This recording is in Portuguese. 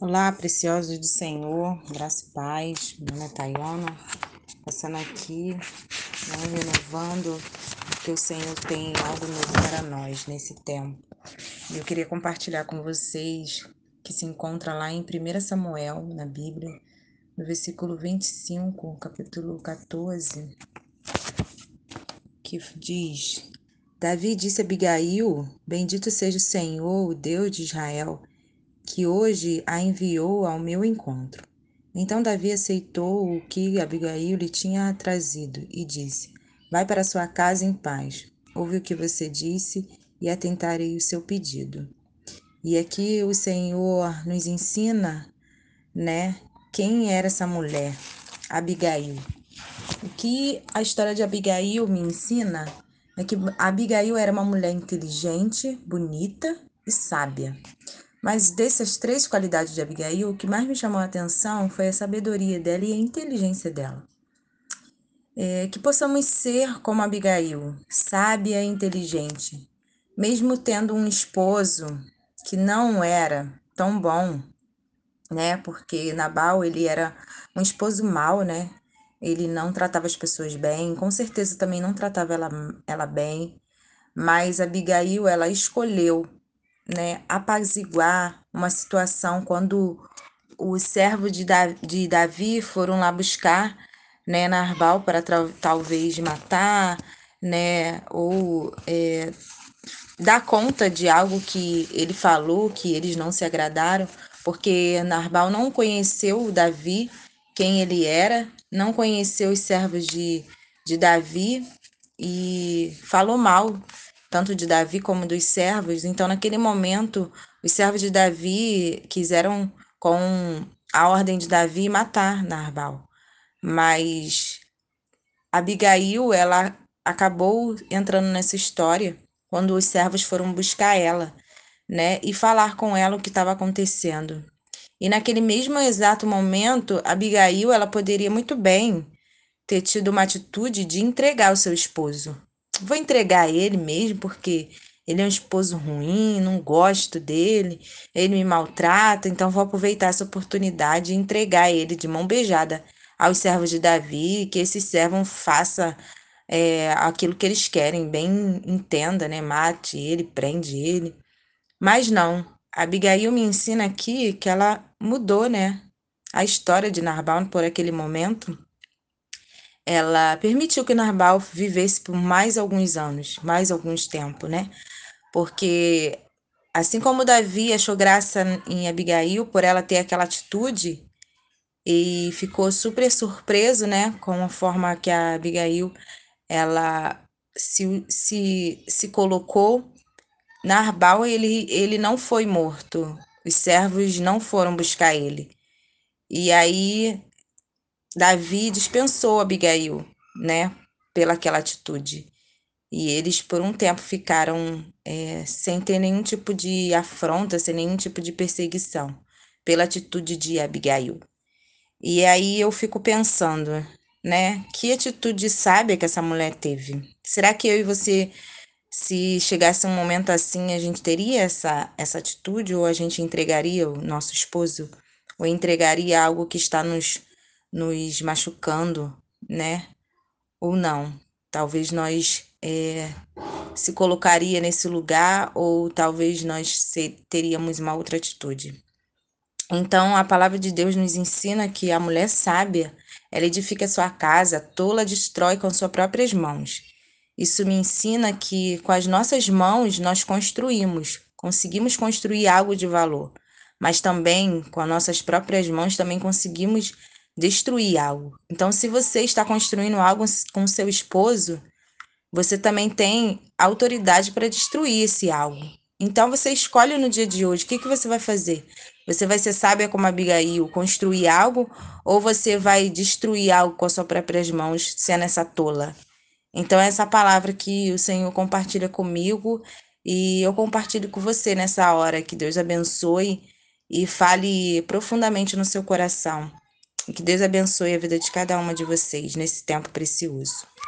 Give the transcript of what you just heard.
Olá, preciosos do Senhor, graça e paz. Meu nome é passando aqui, né, renovando que o Senhor tem algo novo para nós nesse tempo. Eu queria compartilhar com vocês que se encontra lá em 1 Samuel, na Bíblia, no versículo 25, capítulo 14, que diz: Davi disse a Abigail: Bendito seja o Senhor, o Deus de Israel que hoje a enviou ao meu encontro. Então Davi aceitou o que Abigail lhe tinha trazido e disse: Vai para sua casa em paz. Ouve o que você disse e atentarei o seu pedido. E aqui o Senhor nos ensina, né, quem era essa mulher, Abigail. O que a história de Abigail me ensina é que Abigail era uma mulher inteligente, bonita e sábia. Mas dessas três qualidades de Abigail, o que mais me chamou a atenção foi a sabedoria dela e a inteligência dela. É, que possamos ser como Abigail, sábia e inteligente, mesmo tendo um esposo que não era tão bom, né? Porque Nabal ele era um esposo mau, né? Ele não tratava as pessoas bem, com certeza também não tratava ela, ela bem, mas Abigail ela escolheu né, apaziguar uma situação quando os servos de Davi foram lá buscar né, Narbal para talvez matar, né, ou é, dar conta de algo que ele falou que eles não se agradaram, porque Narbal não conheceu Davi, quem ele era, não conheceu os servos de, de Davi e falou mal tanto de Davi como dos servos. Então, naquele momento, os servos de Davi quiseram, com a ordem de Davi, matar Narbal. Mas Abigail, ela acabou entrando nessa história quando os servos foram buscar ela, né, e falar com ela o que estava acontecendo. E naquele mesmo exato momento, Abigail, ela poderia muito bem ter tido uma atitude de entregar o seu esposo, vou entregar ele mesmo, porque ele é um esposo ruim, não gosto dele, ele me maltrata, então vou aproveitar essa oportunidade e entregar ele de mão beijada aos servos de Davi, que esses servos façam é, aquilo que eles querem, bem entenda, né? Mate ele, prende ele. Mas não, Abigail me ensina aqui que ela mudou, né? A história de Narbal por aquele momento ela permitiu que Narbal vivesse por mais alguns anos, mais alguns tempo, né? Porque assim como Davi achou graça em Abigail por ela ter aquela atitude e ficou super surpreso, né, com a forma que a Abigail ela se, se, se colocou, Narbal ele, ele não foi morto, os servos não foram buscar ele. E aí Davi dispensou Abigail, né, pela aquela atitude. E eles, por um tempo, ficaram é, sem ter nenhum tipo de afronta, sem nenhum tipo de perseguição, pela atitude de Abigail. E aí eu fico pensando, né, que atitude sábia que essa mulher teve? Será que eu e você, se chegasse um momento assim, a gente teria essa, essa atitude? Ou a gente entregaria o nosso esposo? Ou entregaria algo que está nos nos machucando, né? Ou não. Talvez nós é, se colocaria nesse lugar ou talvez nós teríamos uma outra atitude. Então, a palavra de Deus nos ensina que a mulher sábia, ela edifica sua casa, tola destrói com suas próprias mãos. Isso me ensina que com as nossas mãos nós construímos, conseguimos construir algo de valor, mas também com as nossas próprias mãos também conseguimos destruir algo. Então, se você está construindo algo com seu esposo, você também tem autoridade para destruir esse algo. Então, você escolhe no dia de hoje o que, que você vai fazer. Você vai ser sábia como Abigail, construir algo, ou você vai destruir algo com as suas próprias mãos, sendo essa tola? Então, essa palavra que o Senhor compartilha comigo e eu compartilho com você nessa hora. Que Deus abençoe e fale profundamente no seu coração. E que Deus abençoe a vida de cada uma de vocês nesse tempo precioso.